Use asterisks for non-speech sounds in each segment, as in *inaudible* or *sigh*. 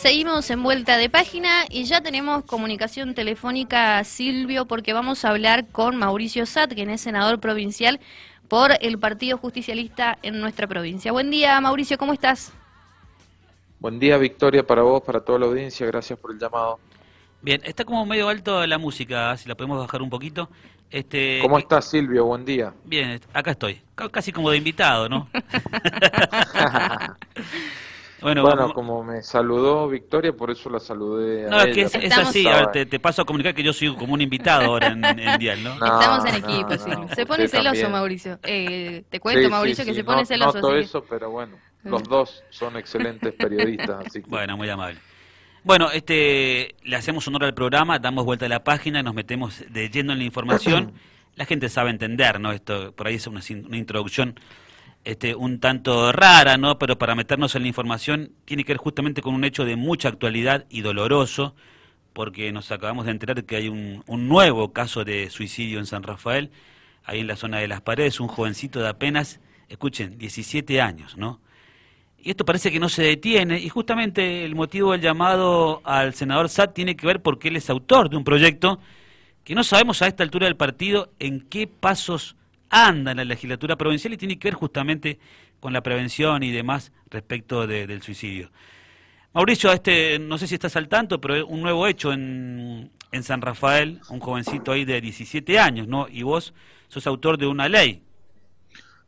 Seguimos en vuelta de página y ya tenemos comunicación telefónica Silvio porque vamos a hablar con Mauricio Sat, quien es senador provincial por el Partido Justicialista en nuestra provincia. Buen día, Mauricio, ¿cómo estás? Buen día, Victoria, para vos, para toda la audiencia. Gracias por el llamado. Bien, está como medio alto la música, si la podemos bajar un poquito. Este, ¿Cómo estás, Silvio? Buen día. Bien, acá estoy. Casi como de invitado, ¿no? *laughs* *laughs* bueno, como me saludó Victoria, por eso la saludé. No, es que es, así. te, paso a comunicar que yo soy como un invitado ahora en, en Dial, ¿no? Estamos en equipo, sí. Se pone celoso, Mauricio. Eh, te cuento, Mauricio, que se pone celoso. No todo eso, pero bueno. Los dos son excelentes periodistas, así Bueno, muy amable. Bueno, este, le hacemos honor al programa, damos vuelta a la página, nos metemos de lleno en la información. *clears throat* La gente sabe entender, ¿no? Esto por ahí es una, introducción este, un tanto rara, ¿no? Pero para meternos en la información tiene que ver justamente con un hecho de mucha actualidad y doloroso, porque nos acabamos de enterar que hay un, nuevo caso de suicidio en San Rafael, ahí en la zona de las paredes, un jovencito de apenas, escuchen, 17 años, ¿no? Y esto parece que no se detiene, y justamente el motivo del llamado al senador Satt tiene que ver porque él es autor de un proyecto que no sabemos a esta altura del partido en qué pasos anda en la legislatura provincial y tiene que ver justamente con la prevención y demás respecto del suicidio. Mauricio, este, no sé si estás al tanto, pero un nuevo hecho en, en San Rafael, un jovencito ahí de 17 años, ¿no? Y vos sos autor de una ley.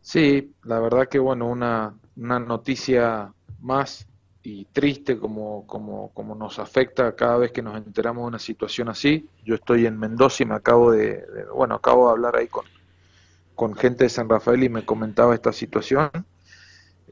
Sí, la verdad que bueno, una, una noticia más y triste como, como, como nos afecta cada vez que nos enteramos de una situación así. Yo estoy en Mendoza y me acabo de, bueno, acabo de hablar ahí con, con gente de San Rafael y me comentaba esta situación.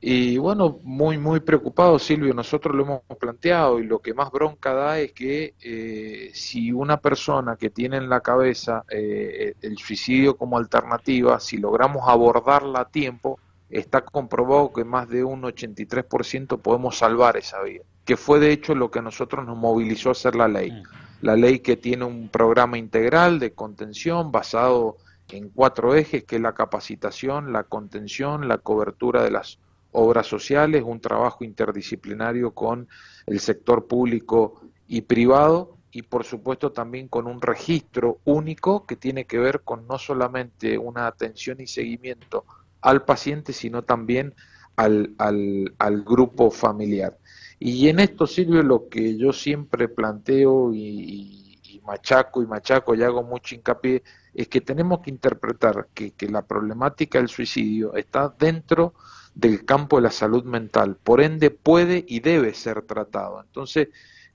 Y bueno, muy, muy preocupado, Silvio, nosotros lo hemos planteado y lo que más bronca da es que eh, si una persona que tiene en la cabeza eh, el suicidio como alternativa, si logramos abordarla a tiempo, está comprobado que más de un 83% podemos salvar esa vida, que fue de hecho lo que a nosotros nos movilizó a hacer la ley. Mm. La ley que tiene un programa integral de contención basado en cuatro ejes, que es la capacitación, la contención, la cobertura de las obras sociales, un trabajo interdisciplinario con el sector público y privado y por supuesto también con un registro único que tiene que ver con no solamente una atención y seguimiento al paciente, sino también al, al, al grupo familiar. Y en esto, Silvio, lo que yo siempre planteo y, y, machaco y machaco y hago mucho hincapié es que tenemos que interpretar que, que, la problemática del suicidio está dentro del campo de la salud mental, por ende puede y debe ser tratado. Entonces,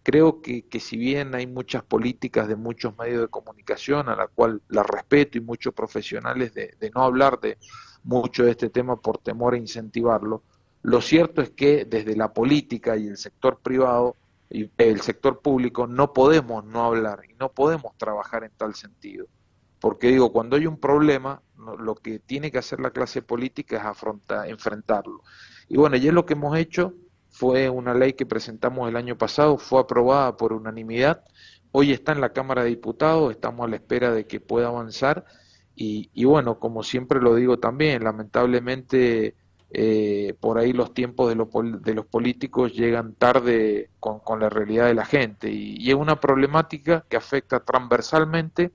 creo que, si bien hay muchas políticas de muchos medios de comunicación, a la cual la respeto y muchos profesionales de, de no hablar de mucho de este tema por temor a incentivarlo. Lo cierto es que desde la política y el sector privado y el sector público no podemos no hablar y no podemos trabajar en tal sentido. Porque digo, cuando hay un problema, lo que tiene que hacer la clase política es afrontar, enfrentarlo. Y bueno, y es lo que hemos hecho, fue una ley que presentamos el año pasado, fue aprobada por unanimidad, hoy está en la Cámara de Diputados, estamos a la espera de que pueda avanzar y, bueno, como siempre lo digo también, lamentablemente eh, por ahí los tiempos de, de, los políticos llegan tarde con, con la realidad de la gente y, es una problemática que afecta transversalmente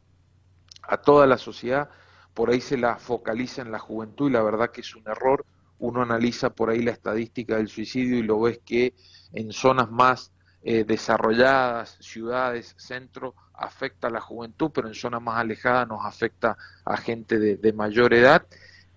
a toda la sociedad, por ahí se la focaliza en la juventud y la verdad que es un error, uno analiza por ahí la estadística del suicidio y lo ves que en zonas más eh, desarrolladas, ciudades, centro, afecta a la juventud, pero en zonas más alejadas nos afecta a gente de, mayor edad.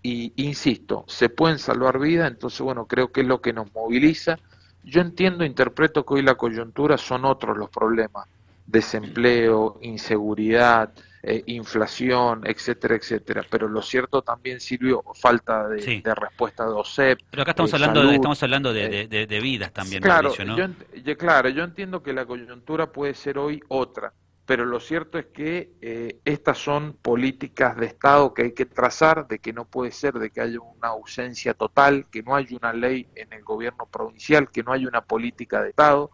Y insisto, se pueden salvar vidas, entonces bueno, creo que es lo que nos moviliza. Yo entiendo, interpreto que hoy la coyuntura son otros los problemas, desempleo, inseguridad, eh, inflación, etcétera, etcétera. Pero lo cierto también, Silvio, falta de, respuesta de OSEP. Pero acá estamos hablando, de, estamos hablando de, de vidas también, claro, yo, claro, yo entiendo que la coyuntura puede ser hoy otra, pero lo cierto es que eh, estas son políticas de Estado que hay que trazar, de que no puede ser de que haya una ausencia total, que no hay una ley en el gobierno provincial, que no hay una política de Estado.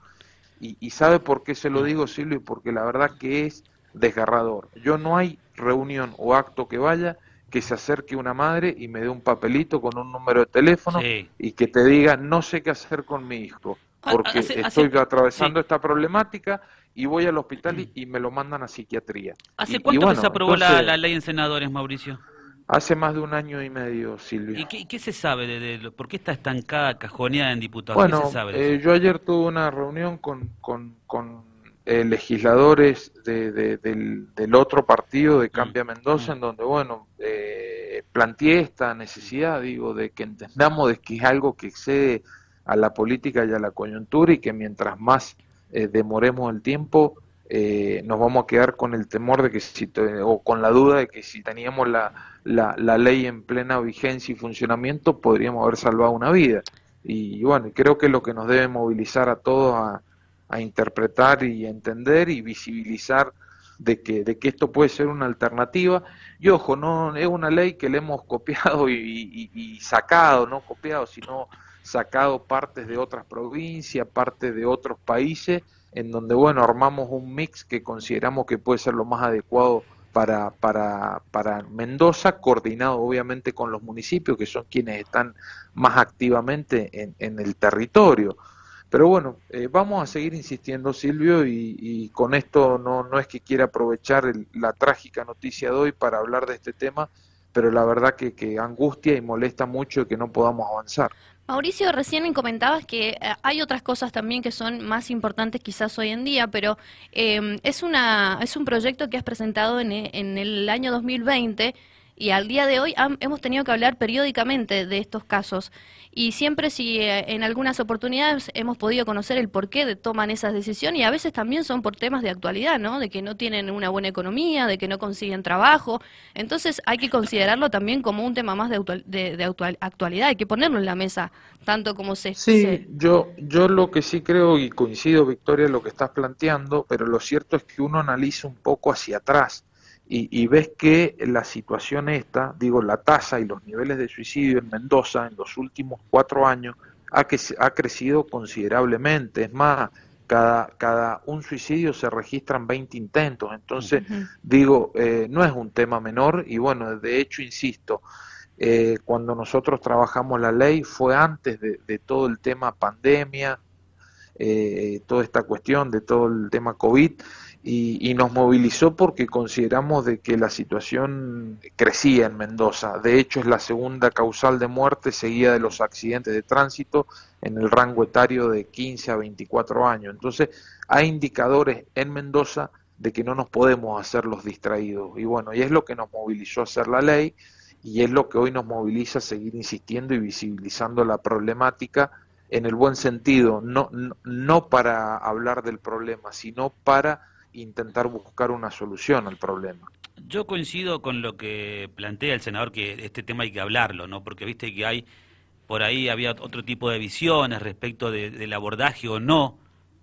Y, y sabe por qué se lo digo, Silvio, porque la verdad que es desgarrador. Yo no hay reunión o acto que vaya que se acerque una madre y me dé un papelito con un número de teléfono y que te diga no sé qué hacer con mi hijo porque estoy atravesando esta problemática y voy al hospital y, me lo mandan a psiquiatría. ¿Hace cuánto que se aprobó la, ley en senadores, Mauricio? Hace más de un año y medio, Silvio. ¿Y qué, se sabe de, por qué está estancada, cajoneada en diputados? Bueno, eh, yo ayer tuve una reunión con, con, con eh, legisladores de, del, otro partido de mm. Cambia Mendoza, mm. en donde, bueno, eh, planteé esta necesidad, digo, de que entendamos de que es algo que excede a la política y a la coyuntura y que mientras más eh, demoremos el tiempo, eh, nos vamos a quedar con el temor de que si, o con la duda de que si teníamos la, la, ley en plena vigencia y funcionamiento, podríamos haber salvado una vida. Y bueno, creo que lo que nos debe movilizar a todos a, a interpretar y entender y visibilizar de que, de que esto puede ser una alternativa. Y ojo, no es una ley que le hemos copiado y, y sacado, no copiado, sino sacado partes de otras provincias, partes de otros países, en donde, bueno, armamos un mix que consideramos que puede ser lo más adecuado para, para, para Mendoza, coordinado obviamente con los municipios, que son quienes están más activamente en, en el territorio. Pero bueno, eh, vamos a seguir insistiendo, Silvio, y, con esto no, no es que quiera aprovechar la trágica noticia de hoy para hablar de este tema, pero la verdad que, que angustia y molesta mucho que no podamos avanzar. Mauricio, recién comentabas que eh, hay otras cosas también que son más importantes quizás hoy en día, pero em, es, una, es un proyecto que has presentado en, en el año 2020 y al día de hoy hemos tenido que hablar periódicamente de estos casos y siempre si eh, en algunas oportunidades hemos podido conocer el porqué de toman esas decisiones y a veces también son por temas de actualidad, ¿no? De que no tienen una buena economía, de que no consiguen trabajo. Entonces hay que considerarlo también como un tema más de, de, actualidad, hay que ponerlo en la mesa tanto como se... Sí, yo, yo lo que sí creo y coincido, Victoria, lo que estás planteando, pero lo cierto es que uno analiza un poco hacia atrás y, ves que la situación esta, digo, la tasa y los niveles de suicidio en Mendoza en los últimos cuatro años ha, que, ha crecido considerablemente. Es más, cada, cada un suicidio se registran 20 intentos. Entonces, digo, eh, no es un tema menor y bueno, de hecho, insisto, eh, cuando nosotros trabajamos la ley fue antes de, de todo el tema pandemia, eh, toda esta cuestión de todo el tema COVID y, nos movilizó porque consideramos de que la situación crecía en Mendoza. De hecho, es la segunda causal de muerte seguida de los accidentes de tránsito en el rango etario de 15 a 24 años. Entonces, hay indicadores en Mendoza de que no nos podemos hacer los distraídos. Y bueno, y es lo que nos movilizó a hacer la ley y es lo que hoy nos moviliza a seguir insistiendo y visibilizando la problemática en el buen sentido, no, no para hablar del problema, sino para intentar buscar una solución al problema. Yo coincido con lo que plantea el senador, que este tema hay que hablarlo, ¿no? Porque viste que hay, por ahí había otro tipo de visiones respecto del abordaje o no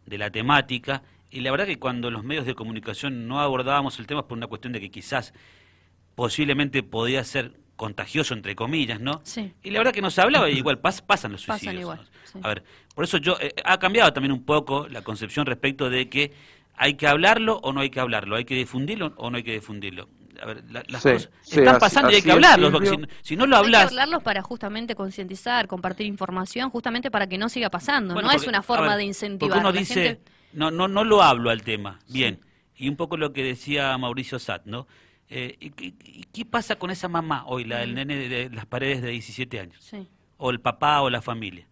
de la temática, y la verdad que cuando los medios de comunicación no abordábamos el tema es por una cuestión de que quizás posiblemente podía ser contagioso, entre comillas, ¿no? Sí. Y la verdad que no se hablaba, y *laughs* igual pasan los suicidios. Pasan igual, A ver, por eso yo, eh, ha cambiado también un poco la concepción respecto de que ¿Hay que hablarlo o no hay que hablarlo? ¿Hay que difundirlo o no hay que difundirlo? A ver, las cosas están pasando y hay que hablarlos, porque si, no lo hablas... Hay que hablarlos para justamente concientizar, compartir información, justamente para que no siga pasando, no es una forma de incentivar. Porque uno dice, no, no, no lo hablo al tema, bien, y un poco lo que decía Mauricio Satt, ¿no? Eh, y, ¿Qué pasa con esa mamá hoy, la del nene de, las paredes de 17 años? Sí. O el papá o la familia,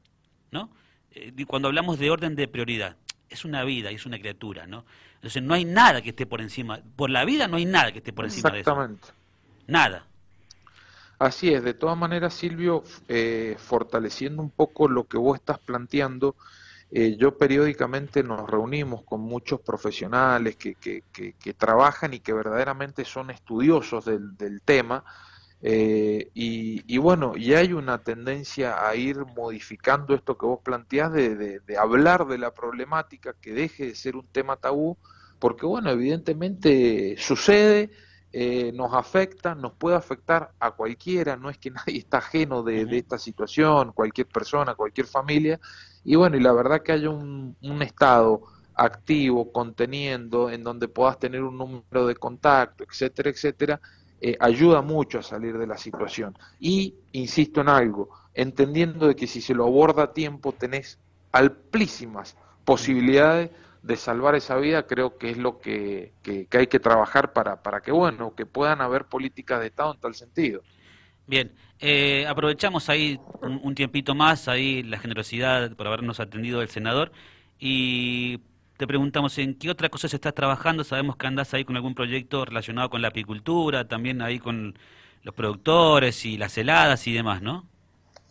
¿no? Eh, cuando hablamos de orden de prioridad, es una vida y es una criatura, ¿no? Entonces no hay nada que esté por encima, por la vida no hay nada que esté por encima de eso. Exactamente. Nada. Así es, de todas maneras, Silvio, eh, fortaleciendo un poco lo que vos estás planteando, eh, yo periódicamente nos reunimos con muchos profesionales que, que, que, trabajan y que verdaderamente son estudiosos del, del tema, eh, y, bueno, y hay una tendencia a ir modificando esto que vos planteás de, hablar de la problemática, que deje de ser un tema tabú, porque bueno, evidentemente sucede, eh, nos afecta, nos puede afectar a cualquiera, no es que *laughs* nadie está ajeno de, esta situación, cualquier persona, cualquier familia, y bueno, y la verdad que haya un, un Estado activo, conteniendo, en donde puedas tener un número de contacto, etcétera, etcétera, eh, ayuda mucho a salir de la situación. Y, insisto en algo, entendiendo de que si se lo aborda a tiempo tenés altísimas posibilidades de salvar esa vida, creo que es lo que, hay que trabajar para, para que, bueno, que puedan haber políticas de Estado en tal sentido. Bien, eh, aprovechamos ahí un, tiempito más, ahí la generosidad por habernos atendido el senador y te preguntamos en qué otra cosa se está trabajando, sabemos que andas ahí con algún proyecto relacionado con la apicultura, también ahí con los productores y las heladas y demás, ¿no?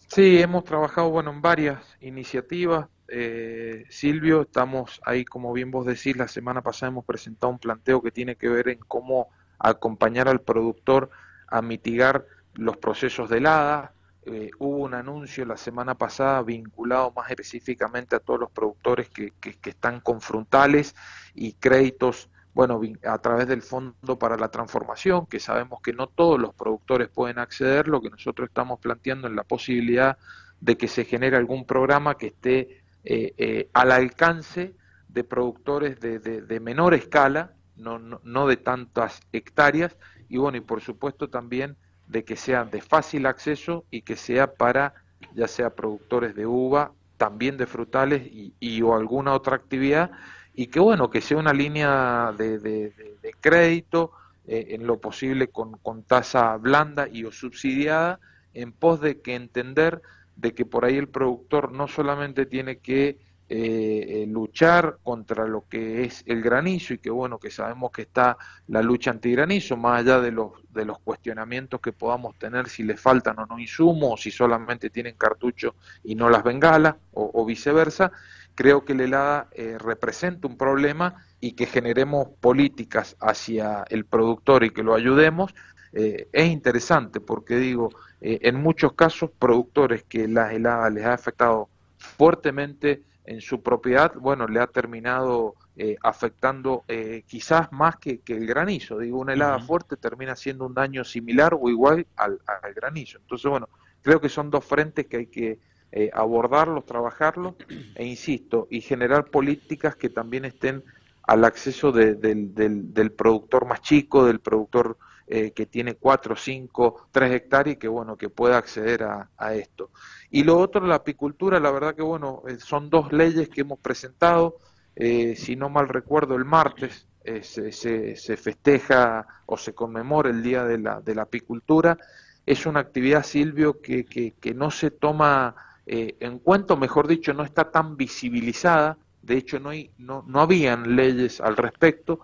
Sí, hemos trabajado bueno en varias iniciativas. Eh, Silvio, estamos ahí, como bien vos decís, la semana pasada hemos presentado un planteo que tiene que ver en cómo acompañar al productor a mitigar los procesos de helada. Eh, hubo un anuncio la semana pasada vinculado más específicamente a todos los productores que, que, están con frontales y créditos, bueno, a través del Fondo para la Transformación, que sabemos que no todos los productores pueden acceder, lo que nosotros estamos planteando es la posibilidad de que se genere algún programa que esté eh, eh, al alcance de productores de, de, menor escala, no, no, no de tantas hectáreas, y bueno, y por supuesto también de que sea de fácil acceso y que sea para ya sea productores de uva, también de frutales y, o alguna otra actividad y que bueno, que sea una línea de, de, crédito eh, en lo posible con, con tasa blanda y o subsidiada en pos de que entender de que por ahí el productor no solamente tiene que eh, eh, luchar contra lo que es el granizo y que bueno que sabemos que está la lucha antigranizo más allá de los de los cuestionamientos que podamos tener si les faltan o no insumos o si solamente tienen cartucho y no las bengalas o, viceversa creo que la helada eh, representa un problema y que generemos políticas hacia el productor y que lo ayudemos. Es interesante porque digo en muchos casos productores que la helada les ha afectado fuertemente en su propiedad, bueno, le ha terminado eh, afectando eh, quizás más que, el granizo. Digo, una helada fuerte termina siendo un daño similar o igual al, granizo. Entonces, bueno, creo que son dos frentes que hay que eh, abordarlos, trabajarlos, *clears throat* e insisto, y generar políticas que también estén al acceso del, del, productor más chico, del productor que tiene cuatro, cinco, tres hectáreas y que bueno, que pueda acceder a, a esto. Y lo otro, la apicultura, la verdad que bueno, eh, son dos leyes que hemos presentado, eh, si no mal recuerdo, el martes eh, se, se, festeja o se conmemora el Día de la, de la Apicultura. Es una actividad, Silvio, que, que, no se toma en cuenta, mejor dicho, no está tan visibilizada, de hecho no, hay, no, no habían leyes al respecto,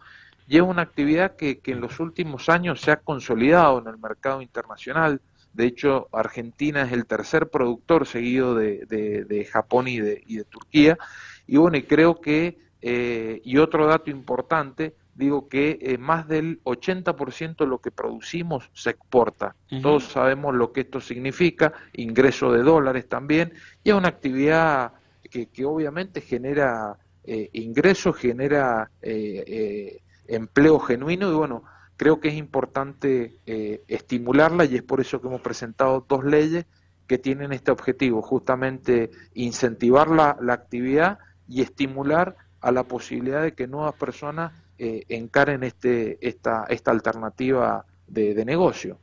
y es una actividad que, que en los últimos años se ha consolidado en el mercado internacional, de hecho, Argentina es el tercer productor seguido de, de, Japón y de, y de, Turquía. Y bueno, y creo que, eh, y otro dato importante, digo que eh, más del 80% de lo que producimos se exporta. Todos sabemos lo que esto significa, ingreso de dólares también, y es una actividad que, que obviamente genera eh, ingresos, genera eh, empleo genuino y bueno, creo que es importante eh, estimularla y es por eso que hemos presentado dos leyes que tienen este objetivo, justamente incentivar la, actividad y estimular a la posibilidad de que nuevas personas eh, encaren este, esta, esta alternativa de, de, negocio.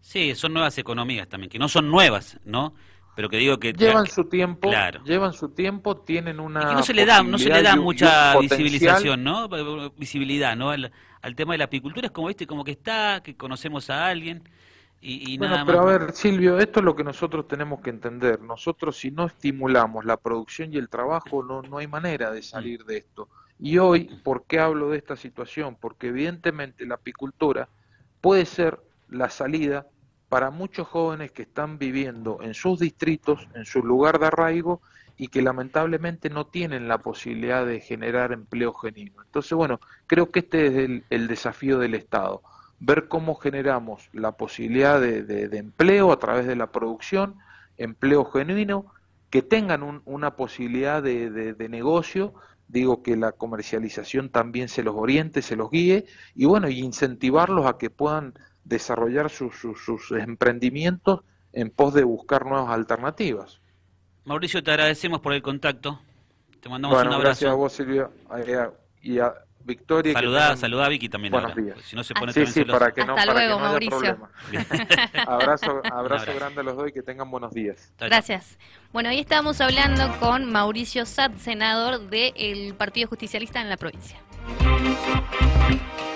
Sí, son nuevas economías también, que no son nuevas, ¿no? Pero que digo que llevan su tiempo llevan su tiempo tienen una y que no se le da no se le da mucha visibilización no visibilidad no al, tema de la apicultura es como viste como que está que conocemos a alguien y, y bueno, pero a ver Silvio esto es lo que nosotros tenemos que entender. Nosotros si no estimulamos la producción y el trabajo no no hay manera de salir de esto. Y hoy por qué hablo de esta situación porque evidentemente la apicultura puede ser la salida para muchos jóvenes que están viviendo en sus distritos, en su lugar de arraigo y que lamentablemente no tienen la posibilidad de generar empleo genuino. Entonces, bueno, creo que este es el, desafío del Estado, ver cómo generamos la posibilidad de, empleo a través de la producción, empleo genuino, que tengan una posibilidad de, de negocio digo que la comercialización también se los oriente, se los guíe y bueno, y incentivarlos a que puedan desarrollar sus, sus, emprendimientos en pos de buscar nuevas alternativas. Mauricio, te agradecemos por el contacto. Te mandamos un abrazo. Gracias a vos, Silvia, y a, victoria. Saludá, saludá a Vicky también. Buenos días. Si no se pone sí, sí, para que Hasta no, para luego, que no haya Mauricio. problema. *laughs* abrazo, abrazo grande a los dos y que tengan buenos días. Gracias. Bueno, hoy estamos hablando con Mauricio Sat, senador del Partido Justicialista en la provincia.